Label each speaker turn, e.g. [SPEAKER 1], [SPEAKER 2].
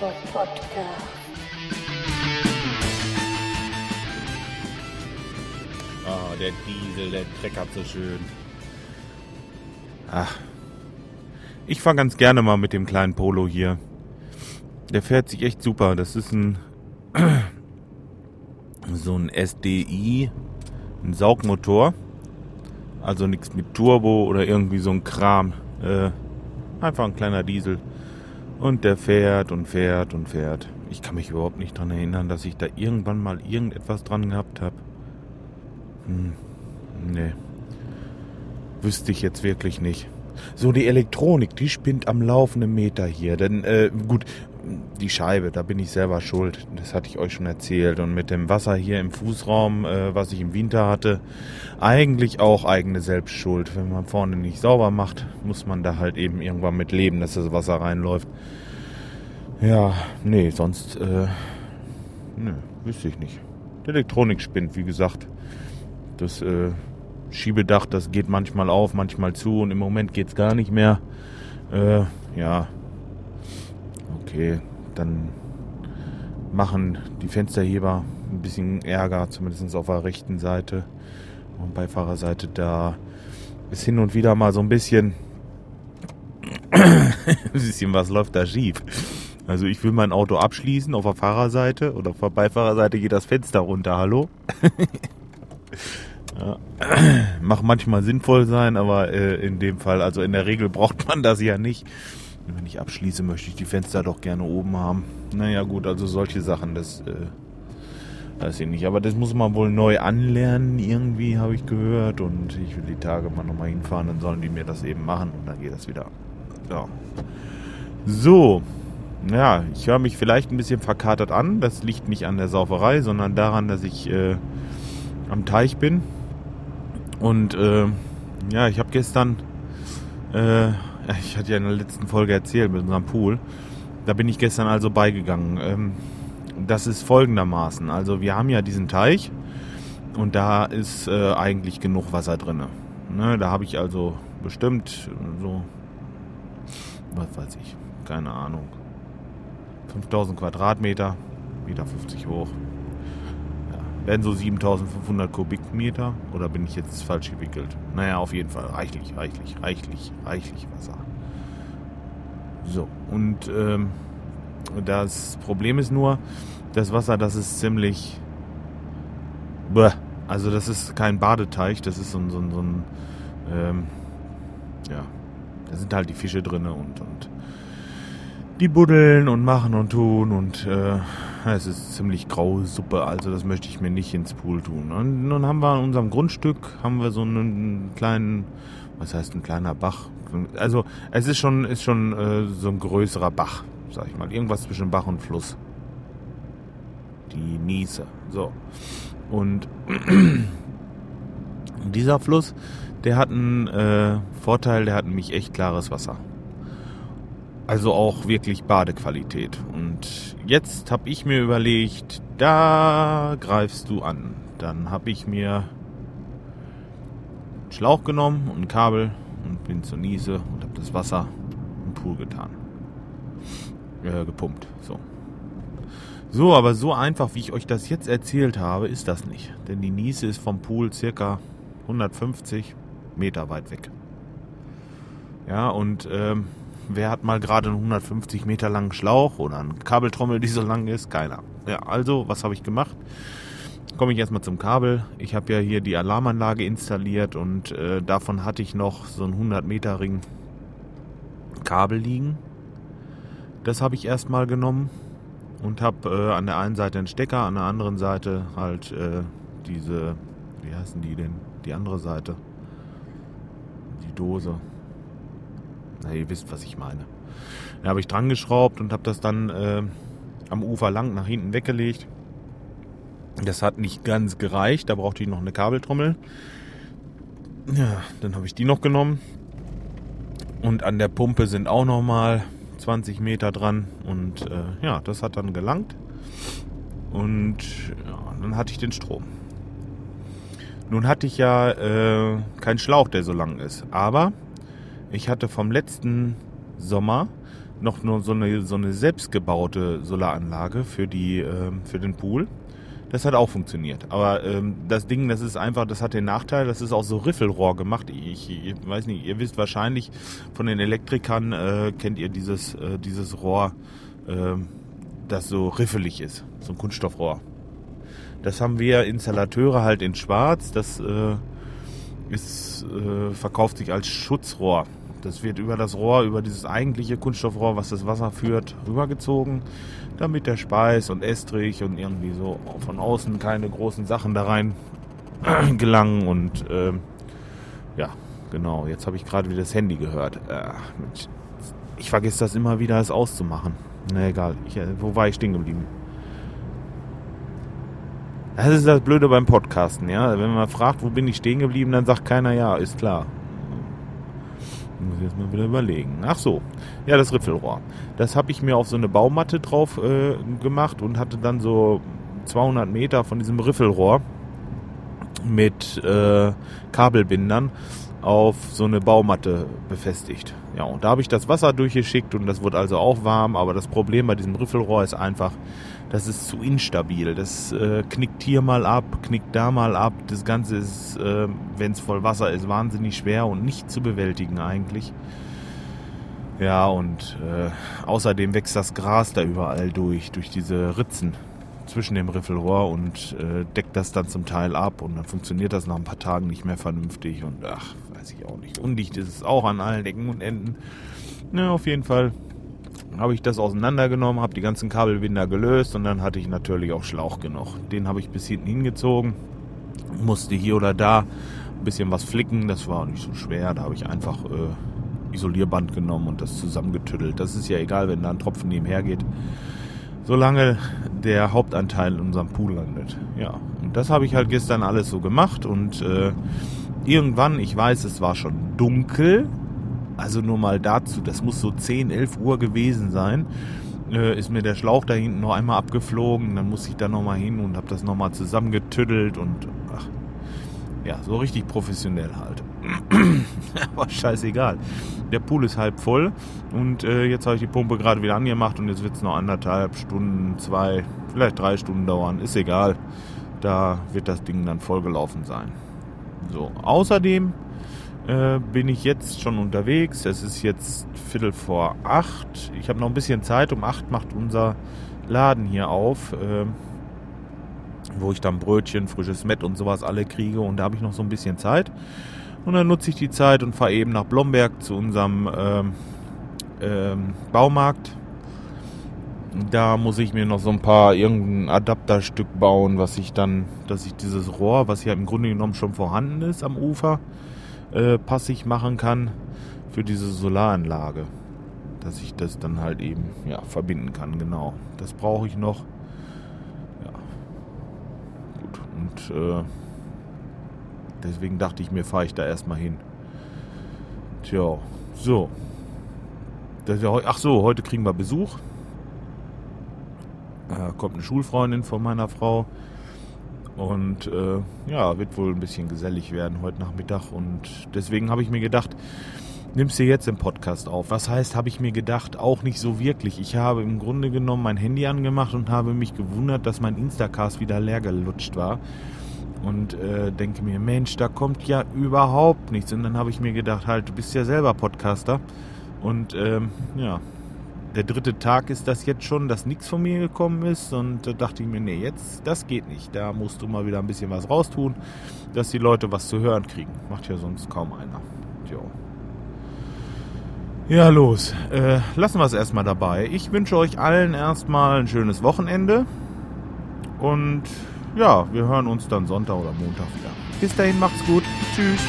[SPEAKER 1] Board Podcast.
[SPEAKER 2] Ah, der Diesel, der treckert so schön. Ach. Ich fahre ganz gerne mal mit dem kleinen Polo hier. Der fährt sich echt super. Das ist ein so ein SDI, ein Saugmotor. Also nichts mit Turbo oder irgendwie so ein Kram. Äh, einfach ein kleiner Diesel. Und der fährt und fährt und fährt. Ich kann mich überhaupt nicht dran erinnern, dass ich da irgendwann mal irgendetwas dran gehabt habe. Hm, nee. Wüsste ich jetzt wirklich nicht. So, die Elektronik, die spinnt am laufenden Meter hier. Denn, äh, gut, die Scheibe, da bin ich selber schuld. Das hatte ich euch schon erzählt. Und mit dem Wasser hier im Fußraum, äh, was ich im Winter hatte, eigentlich auch eigene Selbstschuld. Wenn man vorne nicht sauber macht, muss man da halt eben irgendwann mit leben, dass das Wasser reinläuft. Ja, nee, sonst, äh, nö, wüsste ich nicht. Die Elektronik spinnt, wie gesagt. Das äh, Schiebedach, das geht manchmal auf, manchmal zu und im Moment geht es gar nicht mehr. Äh, ja, okay, dann machen die Fensterheber ein bisschen Ärger, zumindest auf der rechten Seite und Beifahrerseite. Da ist hin und wieder mal so ein bisschen, ein bisschen was läuft da schief. Also ich will mein Auto abschließen auf der Fahrerseite oder auf der Beifahrerseite geht das Fenster runter. Hallo? Mag manchmal sinnvoll sein, aber äh, in dem Fall, also in der Regel braucht man das ja nicht. Wenn ich abschließe, möchte ich die Fenster doch gerne oben haben. Naja gut, also solche Sachen, das äh, weiß ich nicht. Aber das muss man wohl neu anlernen, irgendwie habe ich gehört. Und ich will die Tage mal nochmal hinfahren, dann sollen die mir das eben machen und dann geht das wieder. Ja. So. Ja, ich höre mich vielleicht ein bisschen verkatert an. Das liegt nicht an der Sauferei, sondern daran, dass ich äh, am Teich bin. Und äh, ja, ich habe gestern äh, ich hatte ja in der letzten Folge erzählt mit unserem Pool. Da bin ich gestern also beigegangen. Ähm, das ist folgendermaßen. Also wir haben ja diesen Teich und da ist äh, eigentlich genug Wasser drin. Ne, da habe ich also bestimmt so, was weiß ich, keine Ahnung, 5000 Quadratmeter, Meter 50 hoch. Werden so 7500 Kubikmeter oder bin ich jetzt falsch gewickelt? Naja, auf jeden Fall reichlich, reichlich, reichlich, reichlich Wasser. So, und ähm, das Problem ist nur, das Wasser, das ist ziemlich. Bäh, also, das ist kein Badeteich, das ist so ein. So ein, so ein ähm, ja, da sind halt die Fische drin und, und die buddeln und machen und tun und äh, es ist ziemlich graue Suppe, also das möchte ich mir nicht ins Pool tun. Und nun haben wir an unserem Grundstück haben wir so einen kleinen, was heißt ein kleiner Bach, also es ist schon, ist schon äh, so ein größerer Bach, sag ich mal. Irgendwas zwischen Bach und Fluss. Die Niese. So. Und dieser Fluss, der hat einen äh, Vorteil, der hat nämlich echt klares Wasser. Also auch wirklich Badequalität. Und jetzt habe ich mir überlegt, da greifst du an. Dann habe ich mir einen Schlauch genommen und ein Kabel und bin zur Niese und habe das Wasser im Pool getan. Äh, gepumpt. So. So, aber so einfach, wie ich euch das jetzt erzählt habe, ist das nicht. Denn die Niese ist vom Pool circa 150 Meter weit weg. Ja, und ähm, wer hat mal gerade einen 150 Meter langen Schlauch oder eine Kabeltrommel, die so lang ist? Keiner. Ja, also, was habe ich gemacht? komme ich erstmal zum Kabel. Ich habe ja hier die Alarmanlage installiert und äh, davon hatte ich noch so ein 100 Meter Ring Kabel liegen. Das habe ich erstmal genommen und habe äh, an der einen Seite einen Stecker, an der anderen Seite halt äh, diese, wie heißen die denn? Die andere Seite. Die Dose. Na, ihr wisst, was ich meine. Da habe ich dran geschraubt und habe das dann äh, am Ufer lang nach hinten weggelegt das hat nicht ganz gereicht, da brauchte ich noch eine Kabeltrommel. Ja, dann habe ich die noch genommen. Und an der Pumpe sind auch noch mal 20 Meter dran. Und äh, ja, das hat dann gelangt. Und ja, dann hatte ich den Strom. Nun hatte ich ja äh, keinen Schlauch, der so lang ist. Aber ich hatte vom letzten Sommer noch nur so eine, so eine selbstgebaute Solaranlage für, die, äh, für den Pool. Das hat auch funktioniert. Aber ähm, das Ding, das ist einfach, das hat den Nachteil, das ist auch so Riffelrohr gemacht. Ich, ich weiß nicht, ihr wisst wahrscheinlich von den Elektrikern, äh, kennt ihr dieses, äh, dieses Rohr, äh, das so riffelig ist. So ein Kunststoffrohr. Das haben wir Installateure halt in Schwarz. Das äh, ist, äh, verkauft sich als Schutzrohr. Das wird über das Rohr, über dieses eigentliche Kunststoffrohr, was das Wasser führt, rübergezogen, damit der Speis und Estrich und irgendwie so von außen keine großen Sachen da rein gelangen. Und äh, ja, genau, jetzt habe ich gerade wieder das Handy gehört. Äh, ich vergesse das immer wieder, es auszumachen. Na egal, ich, äh, wo war ich stehen geblieben? Das ist das Blöde beim Podcasten, ja. Wenn man fragt, wo bin ich stehen geblieben, dann sagt keiner ja, ist klar. Muss ich jetzt mal wieder überlegen. Ach so, ja, das Riffelrohr. Das habe ich mir auf so eine Baumatte drauf äh, gemacht und hatte dann so 200 Meter von diesem Riffelrohr mit äh, Kabelbindern auf so eine Baumatte befestigt. Ja, und da habe ich das Wasser durchgeschickt und das wurde also auch warm, aber das Problem bei diesem Riffelrohr ist einfach, das ist zu instabil. Das äh, knickt hier mal ab, knickt da mal ab. Das Ganze ist, äh, wenn es voll Wasser ist, wahnsinnig schwer und nicht zu bewältigen eigentlich. Ja, und äh, außerdem wächst das Gras da überall durch, durch diese Ritzen zwischen dem Riffelrohr und äh, deckt das dann zum Teil ab und dann funktioniert das nach ein paar Tagen nicht mehr vernünftig und ach, weiß ich auch nicht. Undicht ist es auch an allen Ecken und Enden. Na, auf jeden Fall habe ich das auseinandergenommen, habe die ganzen Kabelbinder gelöst und dann hatte ich natürlich auch Schlauch genug. Den habe ich bis hinten hingezogen, musste hier oder da ein bisschen was flicken, das war nicht so schwer, da habe ich einfach äh, Isolierband genommen und das zusammengetüttelt. Das ist ja egal, wenn da ein Tropfen nebenher geht, solange der Hauptanteil in unserem Pool landet. Ja, und das habe ich halt gestern alles so gemacht und äh, irgendwann, ich weiß, es war schon dunkel, also nur mal dazu, das muss so 10, 11 Uhr gewesen sein. Äh, ist mir der Schlauch da hinten noch einmal abgeflogen. Dann muss ich da nochmal hin und habe das nochmal zusammengetüttelt und ach, ja, so richtig professionell halt. Aber scheißegal. Der Pool ist halb voll und äh, jetzt habe ich die Pumpe gerade wieder angemacht und jetzt wird es noch anderthalb Stunden, zwei, vielleicht drei Stunden dauern. Ist egal. Da wird das Ding dann vollgelaufen sein. So, außerdem äh, bin ich jetzt schon unterwegs. Es ist jetzt Viertel vor acht. Ich habe noch ein bisschen Zeit. Um acht macht unser Laden hier auf, äh, wo ich dann Brötchen, frisches Mett und sowas alle kriege. Und da habe ich noch so ein bisschen Zeit. Und dann nutze ich die Zeit und fahre eben nach Blomberg zu unserem ähm, ähm, Baumarkt. Da muss ich mir noch so ein paar irgendein Adapterstück bauen, was ich dann, dass ich dieses Rohr, was ja im Grunde genommen schon vorhanden ist am Ufer, äh, passig machen kann für diese Solaranlage. Dass ich das dann halt eben ja, verbinden kann, genau. Das brauche ich noch. Ja. Gut. Und äh, deswegen dachte ich mir, fahre ich da erstmal hin. Tja, so. Ja, ach so, heute kriegen wir Besuch. Äh, kommt eine Schulfreundin von meiner Frau. Und äh, ja, wird wohl ein bisschen gesellig werden heute Nachmittag. Und deswegen habe ich mir gedacht, nimmst du jetzt im Podcast auf. Was heißt, habe ich mir gedacht, auch nicht so wirklich. Ich habe im Grunde genommen mein Handy angemacht und habe mich gewundert, dass mein Instacast wieder leer gelutscht war. Und äh, denke mir, Mensch, da kommt ja überhaupt nichts. Und dann habe ich mir gedacht, halt, du bist ja selber Podcaster. Und ähm, ja, der dritte Tag ist das jetzt schon, dass nichts von mir gekommen ist. Und da dachte ich mir, nee, jetzt, das geht nicht. Da musst du mal wieder ein bisschen was raustun, dass die Leute was zu hören kriegen. Macht ja sonst kaum einer. Jo. Ja, los. Äh, lassen wir es erstmal dabei. Ich wünsche euch allen erstmal ein schönes Wochenende. Und ja, wir hören uns dann Sonntag oder Montag wieder. Bis dahin, macht's gut. Tschüss.